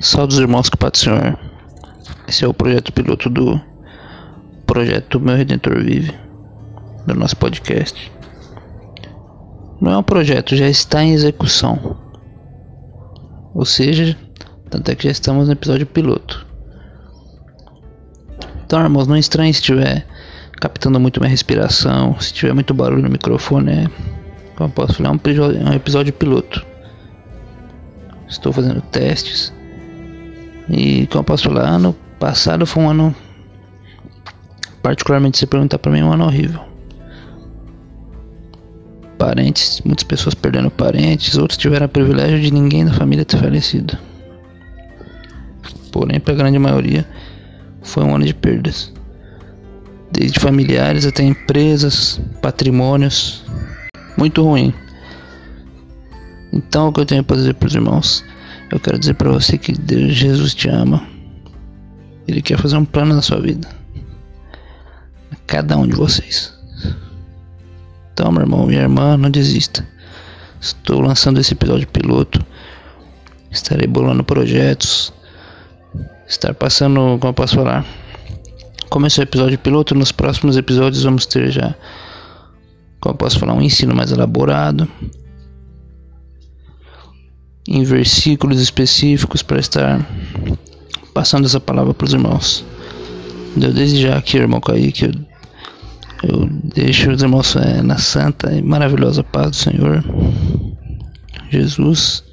Salve irmãos que Pai do Senhor. Esse é o projeto piloto do projeto Meu Redentor Vive, do nosso podcast. Não é um projeto, já está em execução. Ou seja, tanto é que já estamos no episódio piloto. Então, irmãos, não estranhe se estiver captando muito minha respiração, se tiver muito barulho no microfone, é, como posso falar, é um episódio piloto. Estou fazendo testes. E como posso falar, ano passado foi um ano. Particularmente, se perguntar para mim, um ano horrível. Parentes, muitas pessoas perdendo parentes, outros tiveram o privilégio de ninguém da família ter falecido. Porém, para a grande maioria, foi um ano de perdas. Desde familiares até empresas, patrimônios. Muito ruim. Então, o que eu tenho para dizer para os irmãos? Eu quero dizer para você que Deus, Jesus te ama. Ele quer fazer um plano na sua vida. Cada um de vocês. Então, meu irmão, minha irmã, não desista. Estou lançando esse episódio piloto. Estarei bolando projetos. Estar passando, como eu posso falar? Começou o episódio piloto. Nos próximos episódios vamos ter já, como eu posso falar, um ensino mais elaborado em versículos específicos para estar passando essa palavra para os irmãos. Eu desde já aqui, irmão Kaique, eu, eu deixo os irmãos é, na santa e maravilhosa paz do Senhor Jesus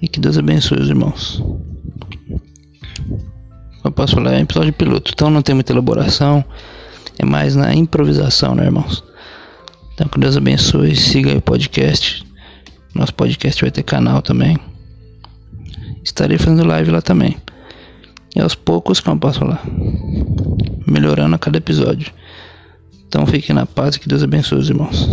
e que Deus abençoe os irmãos. Eu posso falar, é um episódio piloto, então não tem muita elaboração, é mais na improvisação, né, irmãos? Então que Deus abençoe, siga o podcast nosso podcast vai ter canal também. Estarei fazendo live lá também. E aos poucos, como eu posso falar, melhorando a cada episódio. Então fiquem na paz e que Deus abençoe os irmãos.